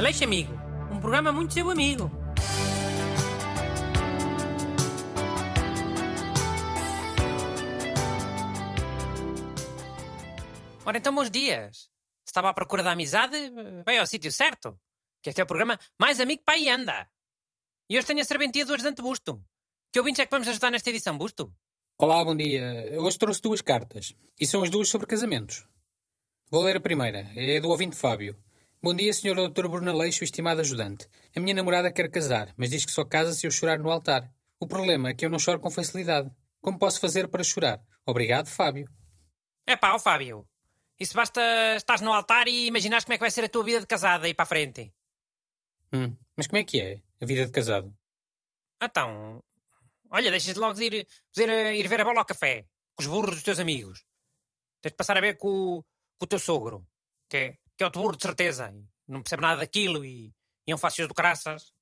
Aleixo Amigo, um programa muito seu amigo. Ora então, bons dias. Estava à procura da amizade? Veio ao sítio certo. Que este é o programa mais amigo aí anda. E hoje tenho a serventia do ajudante Busto. Que ouvintes é que vamos ajudar nesta edição, Busto? Olá, bom dia. Hoje trouxe duas cartas. E são as duas sobre casamentos. Vou ler a primeira. É do ouvinte Fábio. Bom dia, Sr. Dr. Bruno Aleixo, estimado ajudante. A minha namorada quer casar, mas diz que só casa se eu chorar no altar. O problema é que eu não choro com facilidade. Como posso fazer para chorar? Obrigado, Fábio. É pá, ó Fábio. Isso basta estás no altar e imaginares como é que vai ser a tua vida de casada aí para a frente. Hum, mas como é que é a vida de casado? Então, olha, deixas de logo de ir, de ir, ir ver a bola ao café com os burros dos teus amigos. Tens de passar a ver com, com o teu sogro, que é, que é outro burro de certeza. e Não percebe nada daquilo e, e é um fácil do caraças.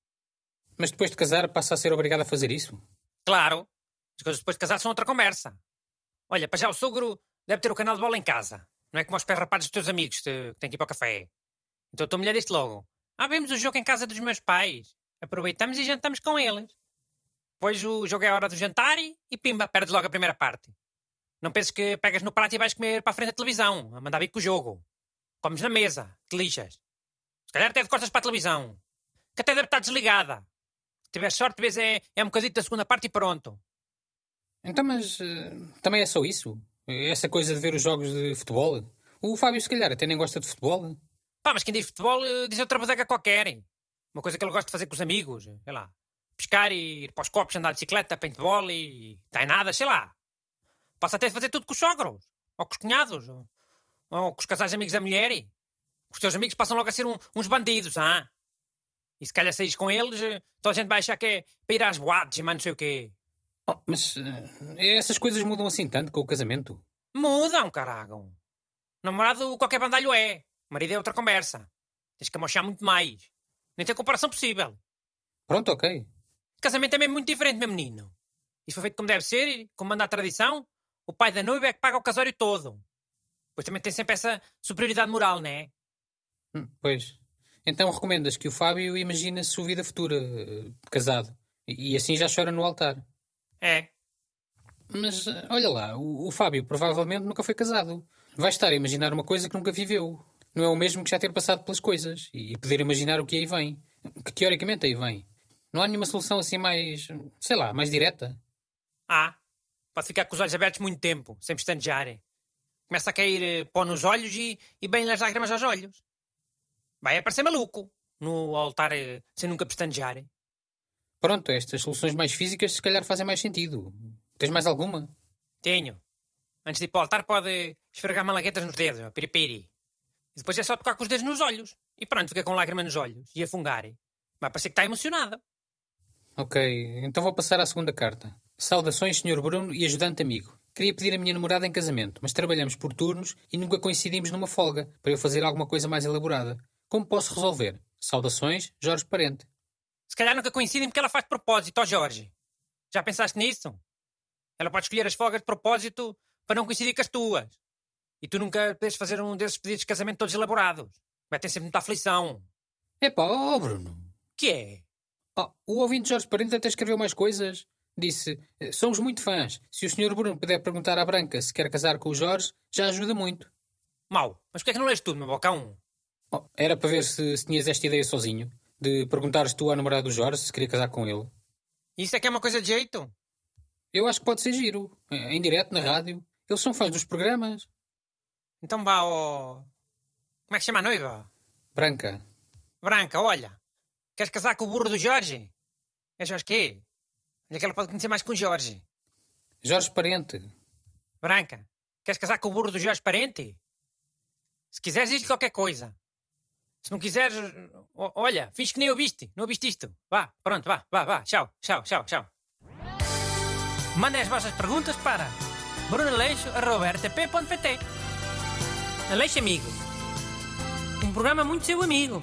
Mas depois de casar passa a ser obrigado a fazer isso? Claro, as coisas depois de casar são outra conversa. Olha, para já o sogro deve ter o canal de bola em casa. Não é como os pés rapados dos teus amigos que têm que ir para o café. Então a tua mulher disse logo: Ah, vemos o jogo em casa dos meus pais. Aproveitamos e jantamos com eles. Depois o jogo é a hora do jantar e, e pimba, perdes logo a primeira parte. Não penses que pegas no prato e vais comer para a frente da televisão, a mandar vir com o jogo. Comes na mesa, te lixas. Se calhar até de costas para a televisão. Que até deve estar desligada. Se tiver sorte, vês é, é um bocadinho da segunda parte e pronto. Então, mas eh, também é só isso? Essa coisa de ver os jogos de futebol? O Fábio, se calhar, até nem gosta de futebol. Pá, mas quem diz futebol eh, diz outra bodega qualquer. Uma coisa que ele gosta de fazer com os amigos. Sei lá. Pescar e ir para os copos, andar de bicicleta, paintball e... Tem nada, sei lá. Passa até a fazer tudo com os sogros. Ou com os cunhados. Ou, ou com os casais amigos da mulher. Os teus amigos passam logo a ser um- uns bandidos, ah? E se calhar saís com eles, eh, toda a gente vai achar que é para ir às boates e mais não sei o quê. Oh, mas eh, essas coisas mudam assim tanto com o casamento? Mudam, carago. Namorado, qualquer bandalho é. Marido é outra conversa. Tens que amochar muito mais. Nem tem comparação possível. Pronto, ok. Casamento é mesmo muito diferente, meu menino. Isso foi feito como deve ser, como manda a tradição. O pai da noiva é que paga o casório todo. Pois também tem sempre essa superioridade moral, não é? Hum, Pois. Então recomendas que o Fábio imagine a sua vida futura, eh, casado. E assim já chora no altar. É. Mas eh, olha lá, o, o Fábio provavelmente nunca foi casado. Vai estar a imaginar uma coisa que nunca viveu. Não é o mesmo que já ter passado pelas coisas e poder imaginar o que aí vem. Que teoricamente aí vem. Não há nenhuma solução assim mais, sei lá, mais direta. Ah, pode ficar com os olhos abertos muito tempo, sem pestanejar. Começa a cair eh, pó nos olhos e, e bem as lágrimas aos olhos. Vai aparecer maluco no altar eh, sem nunca pestanejar. Pronto, estas soluções mais físicas se calhar fazem mais sentido. Tens mais alguma? Tenho. Antes de ir para o altar pode esfregar malaguetas nos dedos, ó, piripiri. E depois é só tocar com os dedos nos olhos. E pronto, fica com lágrima nos olhos. E a fungar. Vai parecer que está emocionada. Ok, então vou passar à segunda carta. Saudações, Sr. Bruno e ajudante amigo. Queria pedir a minha namorada em casamento, mas trabalhamos por turnos e nunca coincidimos numa folga para eu fazer alguma coisa mais elaborada. Como posso resolver? Saudações, Jorge Parente. Se calhar nunca coincidem porque ela faz de propósito, ó Jorge. Já pensaste nisso? Ela pode escolher as folgas de propósito para não coincidir com as tuas. E tu nunca podes fazer um desses pedidos de casamento todos elaborados. Vai ter sempre muita aflição. Epá, oh Bruno. Que é? Oh, o ouvinte Jorge Parente até escreveu mais coisas. Disse, "Eh, somos muito fãs. Se o Sr. Bruno puder perguntar à Branca se quer casar com o Jorge, já ajuda muito. Mau. Mas porquê é que não lês tudo, meu bocão? Oh, era para ver se, se tinhas esta ideia sozinho, de perguntares tu à namorada do Jorge se queria casar com ele. Isso é que é uma coisa de jeito? Eu acho que pode ser giro. Em direto, na rádio. Eles são fãs dos programas. Então vá ao... Como é que chama a noiva? Branca. Branca, olha. Queres casar com o burro do Jorge? É Jorge quê? Olha que ela pode conhecer mais que o Jorge. Jorge Parente. Branca, queres casar com o burro do Jorge Parente? Se quiseres, diz qualquer coisa. Se não quiseres, olha, finge que nem ouviste. Não ouviste isto. Vá, pronto, vá, vá, vá. Tchau, tchau, tchau, tchau. Mandem as vossas perguntas para brunaleixo.rtp.pt Aleixo Amigo. Um programa muito seu amigo.